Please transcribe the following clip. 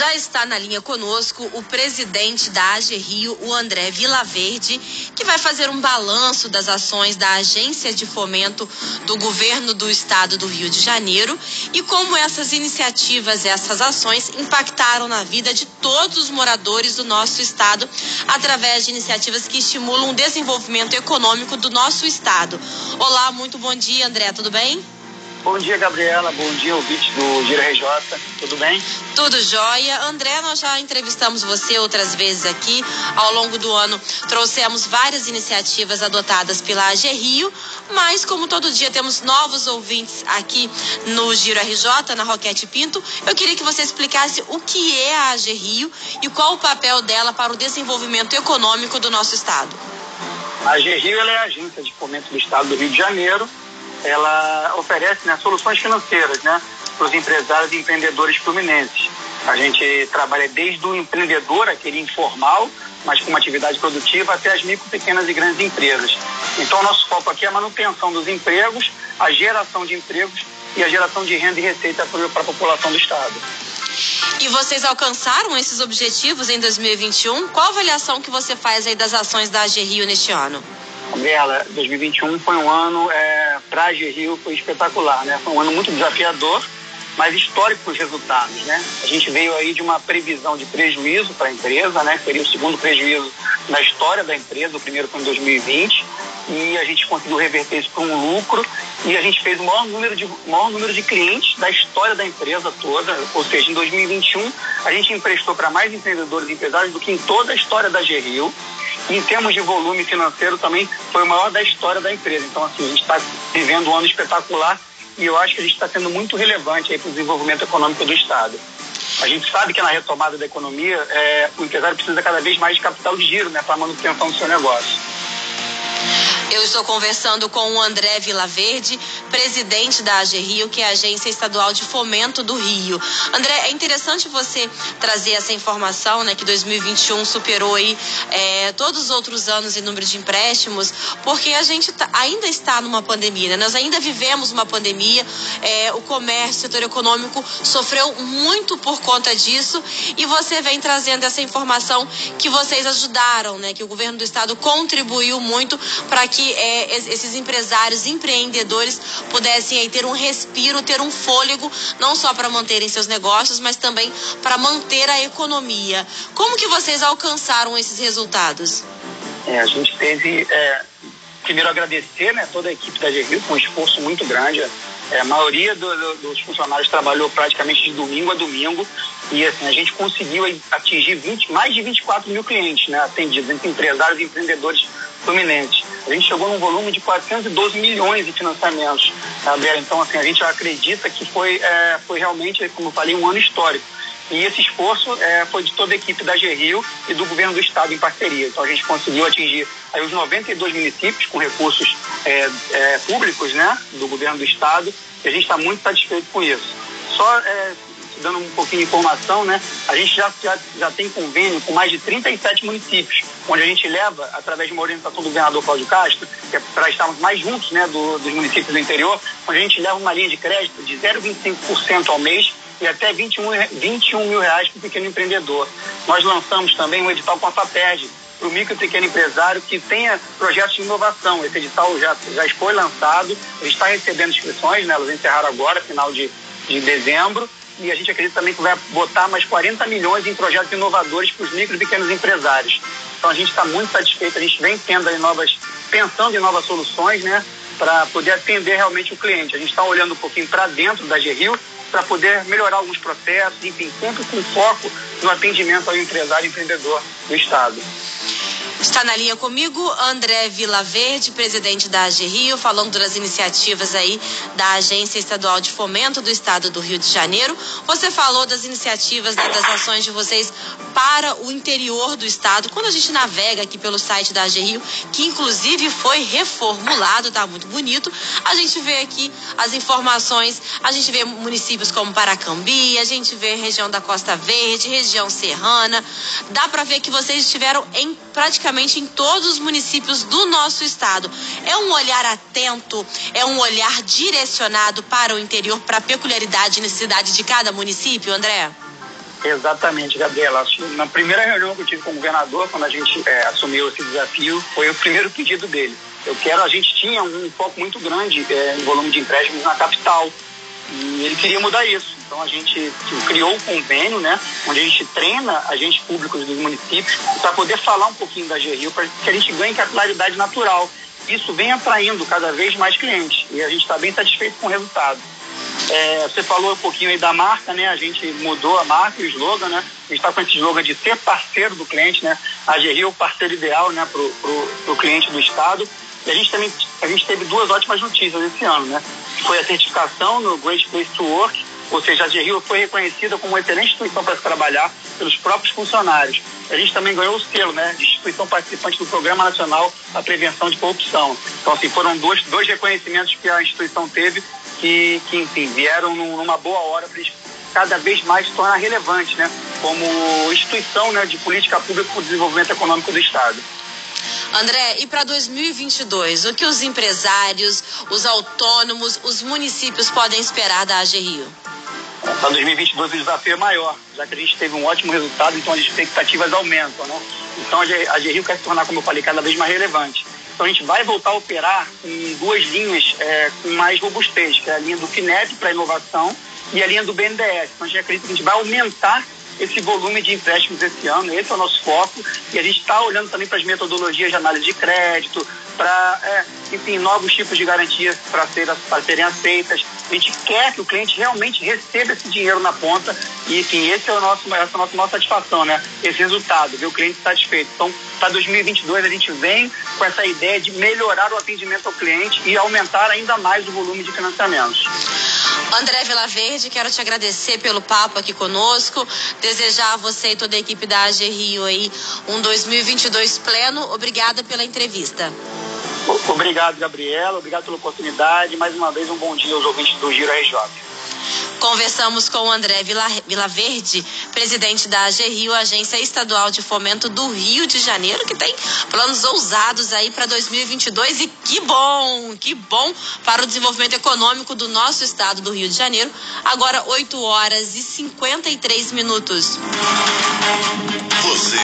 Já está na linha conosco o presidente da AG Rio, o André Vilaverde, que vai fazer um balanço das ações da Agência de Fomento do Governo do Estado do Rio de Janeiro e como essas iniciativas, essas ações impactaram na vida de todos os moradores do nosso estado através de iniciativas que estimulam o desenvolvimento econômico do nosso estado. Olá, muito bom dia, André, tudo bem? Bom dia, Gabriela. Bom dia, ouvinte do Gira RJ. Tudo bem? Tudo jóia. André, nós já entrevistamos você outras vezes aqui. Ao longo do ano, trouxemos várias iniciativas adotadas pela AG Rio, mas como todo dia temos novos ouvintes aqui no Giro RJ, na Roquete Pinto, eu queria que você explicasse o que é a AG Rio e qual o papel dela para o desenvolvimento econômico do nosso estado. A AG Rio é a agência de fomento do estado do Rio de Janeiro ela oferece né, soluções financeiras né, para os empresários e empreendedores fluminenses. A gente trabalha desde o empreendedor, aquele informal, mas com uma atividade produtiva, até as micro, pequenas e grandes empresas. Então, o nosso foco aqui é a manutenção dos empregos, a geração de empregos e a geração de renda e receita para a população do Estado. E vocês alcançaram esses objetivos em 2021? Qual a avaliação que você faz aí das ações da AG Rio neste ano? Gabriela, 2021 foi um ano é, para a Rio foi espetacular, né? Foi um ano muito desafiador, mas histórico os resultados, né? A gente veio aí de uma previsão de prejuízo para a empresa, né? Seria o segundo prejuízo na história da empresa, o primeiro foi em 2020, e a gente conseguiu reverter isso para um lucro e a gente fez o maior número de maior número de clientes da história da empresa toda, ou seja, em 2021 a gente emprestou para mais empreendedores e empresários do que em toda a história da Geril em termos de volume financeiro também foi o maior da história da empresa. Então, assim, a gente está vivendo um ano espetacular e eu acho que a gente está sendo muito relevante para o desenvolvimento econômico do Estado. A gente sabe que na retomada da economia, é, o empresário precisa cada vez mais de capital de giro né, para a manutenção do seu negócio. Eu estou conversando com o André Vilaverde, presidente da AG Rio, que é a Agência Estadual de Fomento do Rio. André, é interessante você trazer essa informação, né, que 2021 superou aí é, todos os outros anos em número de empréstimos, porque a gente tá, ainda está numa pandemia, né? Nós ainda vivemos uma pandemia, é, o comércio, o setor econômico sofreu muito por conta disso e você vem trazendo essa informação que vocês ajudaram, né, que o governo do estado contribuiu muito para que que é, esses empresários, empreendedores pudessem aí, ter um respiro, ter um fôlego, não só para manterem seus negócios, mas também para manter a economia. Como que vocês alcançaram esses resultados? É, a gente teve, é, primeiro agradecer né, toda a equipe da GRIL, com um esforço muito grande. É, a maioria do, do, dos funcionários trabalhou praticamente de domingo a domingo e assim, a gente conseguiu atingir 20, mais de 24 mil clientes né, atendidos entre empresários e empreendedores fluminenses. A gente chegou num volume de 412 milhões de financiamentos, Gabriela. Então, assim, a gente acredita que foi, é, foi realmente, como eu falei, um ano histórico. E esse esforço é, foi de toda a equipe da GRIO e do governo do estado em parceria. Então a gente conseguiu atingir aí os 92 municípios com recursos é, é, públicos né, do governo do estado e a gente está muito satisfeito com isso. Só é, dando um pouquinho de informação, né? A gente já, já, já tem convênio com mais de 37 municípios, onde a gente leva, através de uma orientação do governador Cláudio Castro, que é para estarmos mais juntos né, do, dos municípios do interior, onde a gente leva uma linha de crédito de 0,25% ao mês e até 21, 21 mil reais para o pequeno empreendedor. Nós lançamos também um edital com a FAPERG, para o micro e pequeno empresário que tenha projetos de inovação. Esse edital já, já foi lançado, ele está recebendo inscrições, né? elas encerraram agora, final de, de dezembro, e a gente acredita também que vai botar mais 40 milhões em projetos inovadores para os micro e pequenos empresários. Então a gente está muito satisfeito, a gente vem tendo aí novas, pensando em novas soluções, né, para poder atender realmente o cliente. A gente está olhando um pouquinho para dentro da GRIO para poder melhorar alguns processos, enfim, sempre com foco no atendimento ao empresário e empreendedor do Estado. Está na linha comigo André Vilaverde, presidente da AG Rio, falando das iniciativas aí da Agência Estadual de Fomento do Estado do Rio de Janeiro. Você falou das iniciativas, né, das ações de vocês para o interior do estado. Quando a gente navega aqui pelo site da AG Rio, que inclusive foi reformulado, tá muito bonito, a gente vê aqui as informações, a gente vê municípios como Paracambi, a gente vê região da Costa Verde, região serrana. Dá para ver que vocês estiveram em praticamente praticamente em todos os municípios do nosso estado. É um olhar atento, é um olhar direcionado para o interior, para a peculiaridade e necessidade de cada município, André? Exatamente, Gabriela. Na primeira reunião que eu tive com o governador, quando a gente é, assumiu esse desafio, foi o primeiro pedido dele. Eu quero, a gente tinha um foco muito grande é, em volume de empréstimos na capital. E ele queria mudar isso. Então a gente criou um convênio, né, onde a gente treina agentes públicos dos municípios para poder falar um pouquinho da GRIO, para que a gente ganhe capilaridade natural. Isso vem atraindo cada vez mais clientes e a gente está bem satisfeito com o resultado. É, você falou um pouquinho aí da marca, né? A gente mudou a marca o slogan, né? A gente está com esse slogan de ser parceiro do cliente, né? A GRI é o parceiro ideal, né? Pro, pro cliente do Estado. E a gente também a gente teve duas ótimas notícias esse ano, né? Foi a certificação no Great Place to Work, ou seja, a GRIO foi reconhecida como uma excelente instituição para se trabalhar pelos próprios funcionários. A gente também ganhou o selo, né, de instituição participante do Programa Nacional para Prevenção de Corrupção. Então, assim, foram dois, dois reconhecimentos que a instituição teve que, que enfim, vieram numa boa hora para cada vez mais se tornar relevante, né, como instituição né, de política pública para o desenvolvimento econômico do Estado. André, e para 2022, o que os empresários, os autônomos, os municípios podem esperar da AG Rio? Para 2022 o desafio é maior, já que a gente teve um ótimo resultado, então as expectativas aumentam, né? Então a AG Rio quer se tornar, como eu falei, cada vez mais relevante. Então a gente vai voltar a operar em duas linhas é, com mais robustez, que é a linha do FINEP para inovação e a linha do BNDES. Então a gente acredita que a gente vai aumentar esse volume de empréstimos esse ano, esse é o nosso foco, e a gente está olhando também para as metodologias de análise de crédito, para, é, enfim, novos tipos de garantias para ser, serem aceitas. A gente quer que o cliente realmente receba esse dinheiro na ponta e, enfim, esse é o nosso, essa é a nossa, nossa satisfação, né? Esse resultado, ver o cliente satisfeito. Então, para 2022 a gente vem com essa ideia de melhorar o atendimento ao cliente e aumentar ainda mais o volume de financiamentos. André Vilaverde, quero te agradecer pelo papo aqui conosco, desejar a você e toda a equipe da AG Rio aí um 2022 pleno. Obrigada pela entrevista. Obrigado, Gabriela. Obrigado pela oportunidade. Mais uma vez, um bom dia aos ouvintes do Giro RJ. Conversamos com o André Vila, Vila Verde, presidente da AG Rio, Agência Estadual de Fomento do Rio de Janeiro, que tem planos ousados aí para 2022 e que bom, que bom para o desenvolvimento econômico do nosso estado do Rio de Janeiro. Agora 8 horas e 53 minutos. Você